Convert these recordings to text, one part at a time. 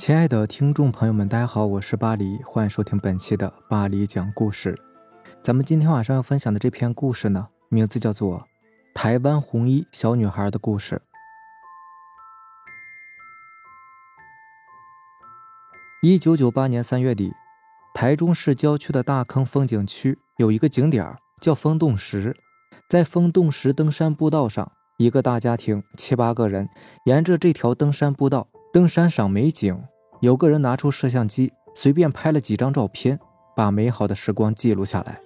亲爱的听众朋友们，大家好，我是巴黎，欢迎收听本期的巴黎讲故事。咱们今天晚上要分享的这篇故事呢，名字叫做《台湾红衣小女孩的故事》。一九九八年三月底，台中市郊区的大坑风景区有一个景点叫风洞石，在风洞石登山步道上，一个大家庭七八个人沿着这条登山步道。登山赏美景，有个人拿出摄像机，随便拍了几张照片，把美好的时光记录下来。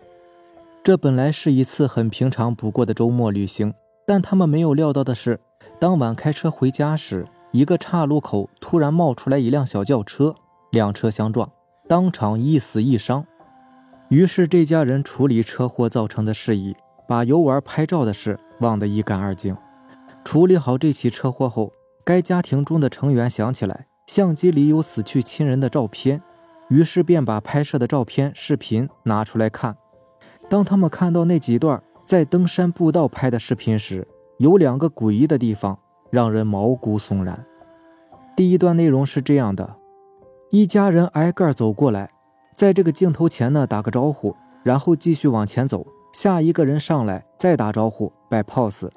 这本来是一次很平常不过的周末旅行，但他们没有料到的是，当晚开车回家时，一个岔路口突然冒出来一辆小轿车，两车相撞，当场一死一伤。于是这家人处理车祸造成的事宜，把游玩拍照的事忘得一干二净。处理好这起车祸后。该家庭中的成员想起来相机里有死去亲人的照片，于是便把拍摄的照片、视频拿出来看。当他们看到那几段在登山步道拍的视频时，有两个诡异的地方，让人毛骨悚然。第一段内容是这样的：一家人挨个走过来，在这个镜头前呢打个招呼，然后继续往前走。下一个人上来再打招呼，摆 pose。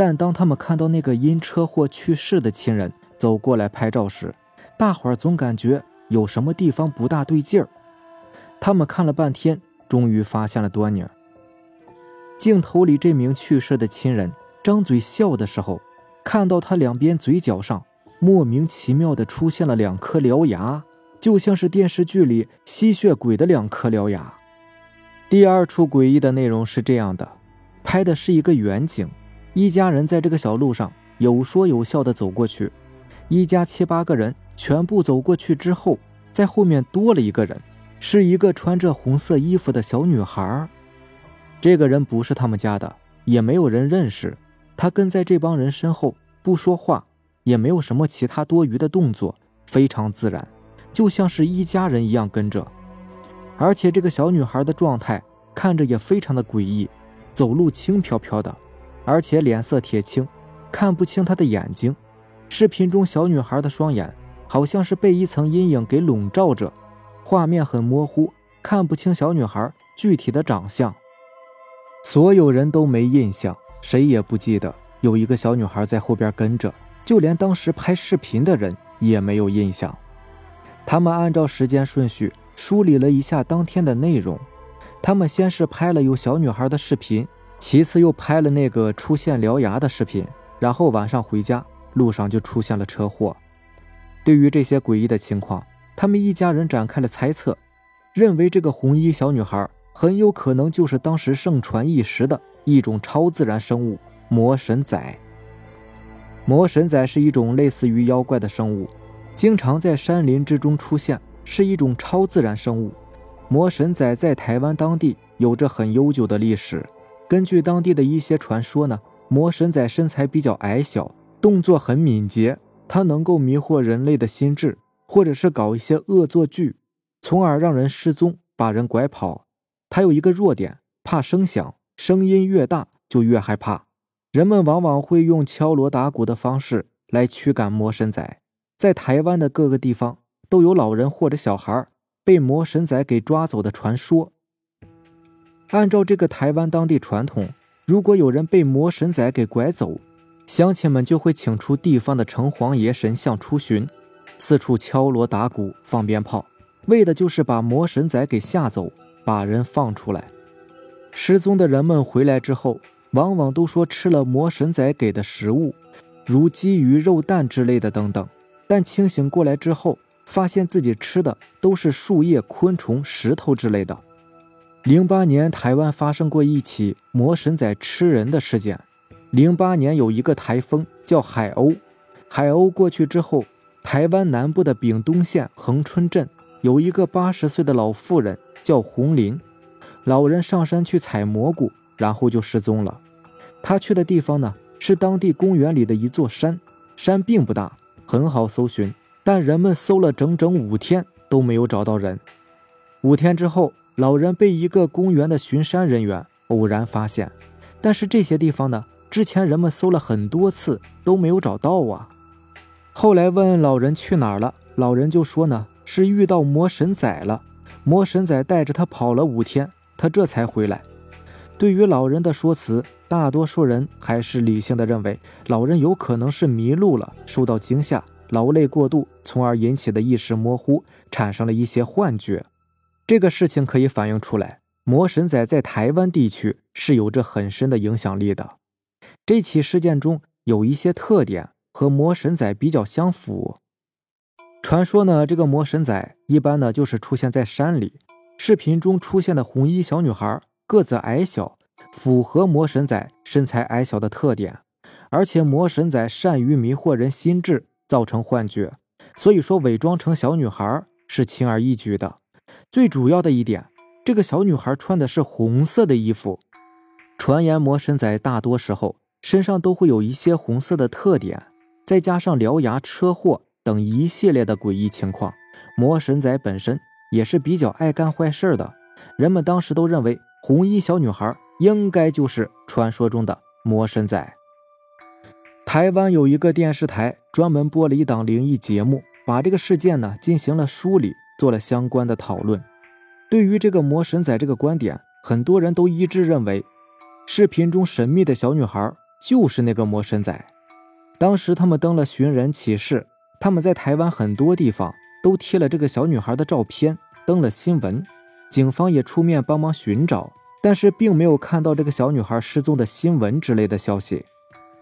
但当他们看到那个因车祸去世的亲人走过来拍照时，大伙儿总感觉有什么地方不大对劲儿。他们看了半天，终于发现了端倪。镜头里这名去世的亲人张嘴笑的时候，看到他两边嘴角上莫名其妙的出现了两颗獠牙，就像是电视剧里吸血鬼的两颗獠牙。第二处诡异的内容是这样的，拍的是一个远景。一家人在这个小路上有说有笑的走过去，一家七八个人全部走过去之后，在后面多了一个人，是一个穿着红色衣服的小女孩。这个人不是他们家的，也没有人认识。他跟在这帮人身后，不说话，也没有什么其他多余的动作，非常自然，就像是一家人一样跟着。而且这个小女孩的状态看着也非常的诡异，走路轻飘飘的。而且脸色铁青，看不清她的眼睛。视频中小女孩的双眼好像是被一层阴影给笼罩着，画面很模糊，看不清小女孩具体的长相。所有人都没印象，谁也不记得有一个小女孩在后边跟着，就连当时拍视频的人也没有印象。他们按照时间顺序梳理了一下当天的内容，他们先是拍了有小女孩的视频。其次又拍了那个出现獠牙的视频，然后晚上回家路上就出现了车祸。对于这些诡异的情况，他们一家人展开了猜测，认为这个红衣小女孩很有可能就是当时盛传一时的一种超自然生物——魔神仔。魔神仔是一种类似于妖怪的生物，经常在山林之中出现，是一种超自然生物。魔神仔在台湾当地有着很悠久的历史。根据当地的一些传说呢，魔神仔身材比较矮小，动作很敏捷，他能够迷惑人类的心智，或者是搞一些恶作剧，从而让人失踪，把人拐跑。他有一个弱点，怕声响，声音越大就越害怕。人们往往会用敲锣打鼓的方式来驱赶魔神仔。在台湾的各个地方都有老人或者小孩被魔神仔给抓走的传说。按照这个台湾当地传统，如果有人被魔神仔给拐走，乡亲们就会请出地方的城隍爷神像出巡，四处敲锣打鼓放鞭炮，为的就是把魔神仔给吓走，把人放出来。失踪的人们回来之后，往往都说吃了魔神仔给的食物，如鸡、鱼、肉、蛋之类的等等，但清醒过来之后，发现自己吃的都是树叶、昆虫、石头之类的。零八年，台湾发生过一起魔神仔吃人的事件。零八年有一个台风叫海鸥，海鸥过去之后，台湾南部的屏东县恒春镇有一个八十岁的老妇人叫红林，老人上山去采蘑菇，然后就失踪了。他去的地方呢是当地公园里的一座山，山并不大，很好搜寻，但人们搜了整整五天都没有找到人。五天之后。老人被一个公园的巡山人员偶然发现，但是这些地方呢，之前人们搜了很多次都没有找到啊。后来问老人去哪儿了，老人就说呢，是遇到魔神仔了，魔神仔带着他跑了五天，他这才回来。对于老人的说辞，大多数人还是理性的认为，老人有可能是迷路了，受到惊吓，劳累过度，从而引起的意识模糊，产生了一些幻觉。这个事情可以反映出来，魔神仔在台湾地区是有着很深的影响力的。这起事件中有一些特点和魔神仔比较相符。传说呢，这个魔神仔一般呢就是出现在山里。视频中出现的红衣小女孩。个子矮小，符合魔神仔身材矮小的特点，而且魔神仔善于迷惑人心智，造成幻觉，所以说伪装成小女孩是轻而易举的。最主要的一点，这个小女孩穿的是红色的衣服。传言魔神仔大多时候身上都会有一些红色的特点，再加上獠牙、车祸等一系列的诡异情况，魔神仔本身也是比较爱干坏事的。人们当时都认为。红衣小女孩应该就是传说中的魔神仔。台湾有一个电视台专门播了一档灵异节目，把这个事件呢进行了梳理，做了相关的讨论。对于这个魔神仔这个观点，很多人都一致认为，视频中神秘的小女孩就是那个魔神仔。当时他们登了寻人启事，他们在台湾很多地方都贴了这个小女孩的照片，登了新闻。警方也出面帮忙寻找，但是并没有看到这个小女孩失踪的新闻之类的消息。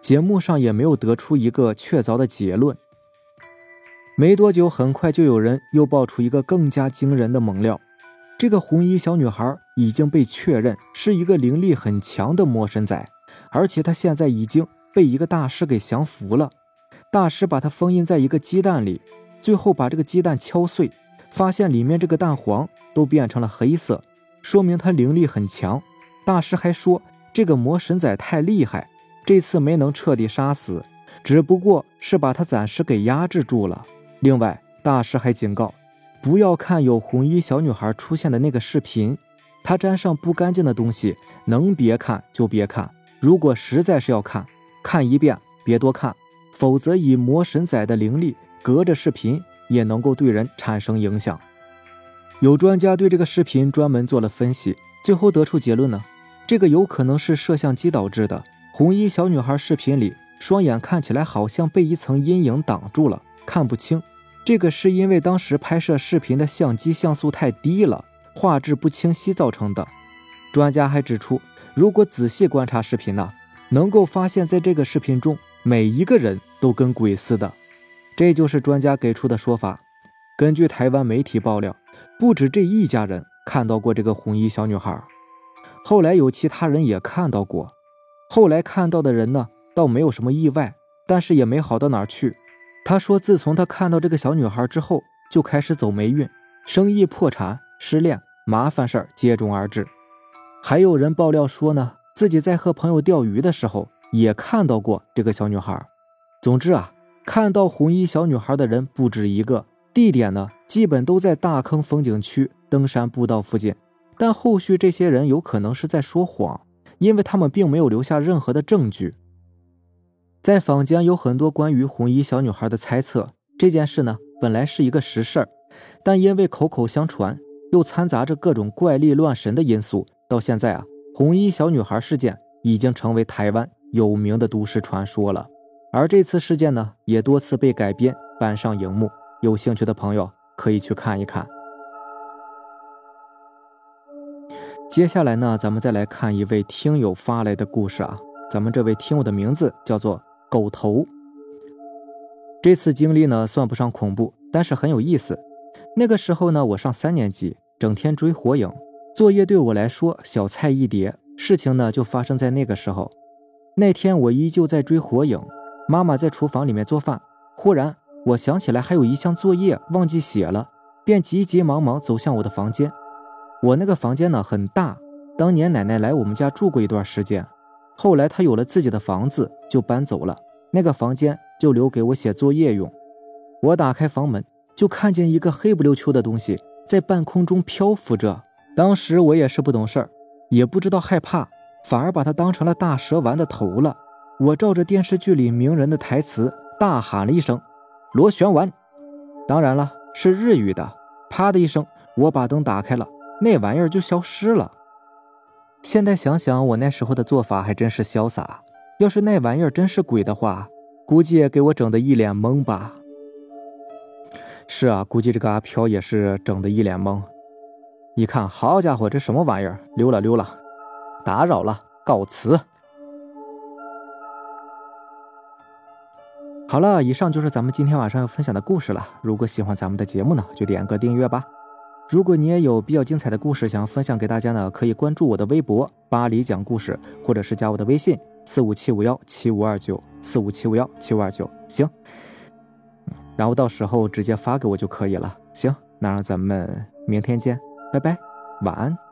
节目上也没有得出一个确凿的结论。没多久，很快就有人又爆出一个更加惊人的猛料：这个红衣小女孩已经被确认是一个灵力很强的魔神仔，而且她现在已经被一个大师给降服了。大师把她封印在一个鸡蛋里，最后把这个鸡蛋敲碎，发现里面这个蛋黄。都变成了黑色，说明她灵力很强。大师还说，这个魔神仔太厉害，这次没能彻底杀死，只不过是把他暂时给压制住了。另外，大师还警告，不要看有红衣小女孩出现的那个视频，她沾上不干净的东西，能别看就别看。如果实在是要看，看一遍别多看，否则以魔神仔的灵力，隔着视频也能够对人产生影响。有专家对这个视频专门做了分析，最后得出结论呢，这个有可能是摄像机导致的。红衣小女孩视频里双眼看起来好像被一层阴影挡住了，看不清。这个是因为当时拍摄视频的相机像素太低了，画质不清晰造成的。专家还指出，如果仔细观察视频呢，能够发现在这个视频中每一个人都跟鬼似的。这就是专家给出的说法。根据台湾媒体爆料。不止这一家人看到过这个红衣小女孩，后来有其他人也看到过。后来看到的人呢，倒没有什么意外，但是也没好到哪儿去。他说，自从他看到这个小女孩之后，就开始走霉运，生意破产、失恋，麻烦事儿接踵而至。还有人爆料说呢，自己在和朋友钓鱼的时候也看到过这个小女孩。总之啊，看到红衣小女孩的人不止一个，地点呢？基本都在大坑风景区登山步道附近，但后续这些人有可能是在说谎，因为他们并没有留下任何的证据。在坊间有很多关于红衣小女孩的猜测，这件事呢本来是一个实事儿，但因为口口相传，又掺杂着各种怪力乱神的因素，到现在啊，红衣小女孩事件已经成为台湾有名的都市传说了。而这次事件呢，也多次被改编搬上荧幕，有兴趣的朋友。可以去看一看。接下来呢，咱们再来看一位听友发来的故事啊。咱们这位听友的名字叫做狗头。这次经历呢，算不上恐怖，但是很有意思。那个时候呢，我上三年级，整天追火影，作业对我来说小菜一碟。事情呢，就发生在那个时候。那天我依旧在追火影，妈妈在厨房里面做饭，忽然。我想起来还有一项作业忘记写了，便急急忙忙走向我的房间。我那个房间呢很大，当年奶奶来我们家住过一段时间，后来他有了自己的房子就搬走了，那个房间就留给我写作业用。我打开房门，就看见一个黑不溜秋的东西在半空中漂浮着。当时我也是不懂事儿，也不知道害怕，反而把它当成了大蛇丸的头了。我照着电视剧里名人的台词大喊了一声。螺旋丸，当然了，是日语的。啪的一声，我把灯打开了，那玩意儿就消失了。现在想想，我那时候的做法还真是潇洒。要是那玩意儿真是鬼的话，估计也给我整的一脸懵吧。是啊，估计这个阿飘也是整的一脸懵。一看，好家伙，这什么玩意儿？溜了溜了，打扰了，告辞。好了，以上就是咱们今天晚上要分享的故事了。如果喜欢咱们的节目呢，就点个订阅吧。如果你也有比较精彩的故事想要分享给大家呢，可以关注我的微博“巴黎讲故事”，或者是加我的微信四五七五幺七五二九四五七五幺七五二九。行，然后到时候直接发给我就可以了。行，那让咱们明天见，拜拜，晚安。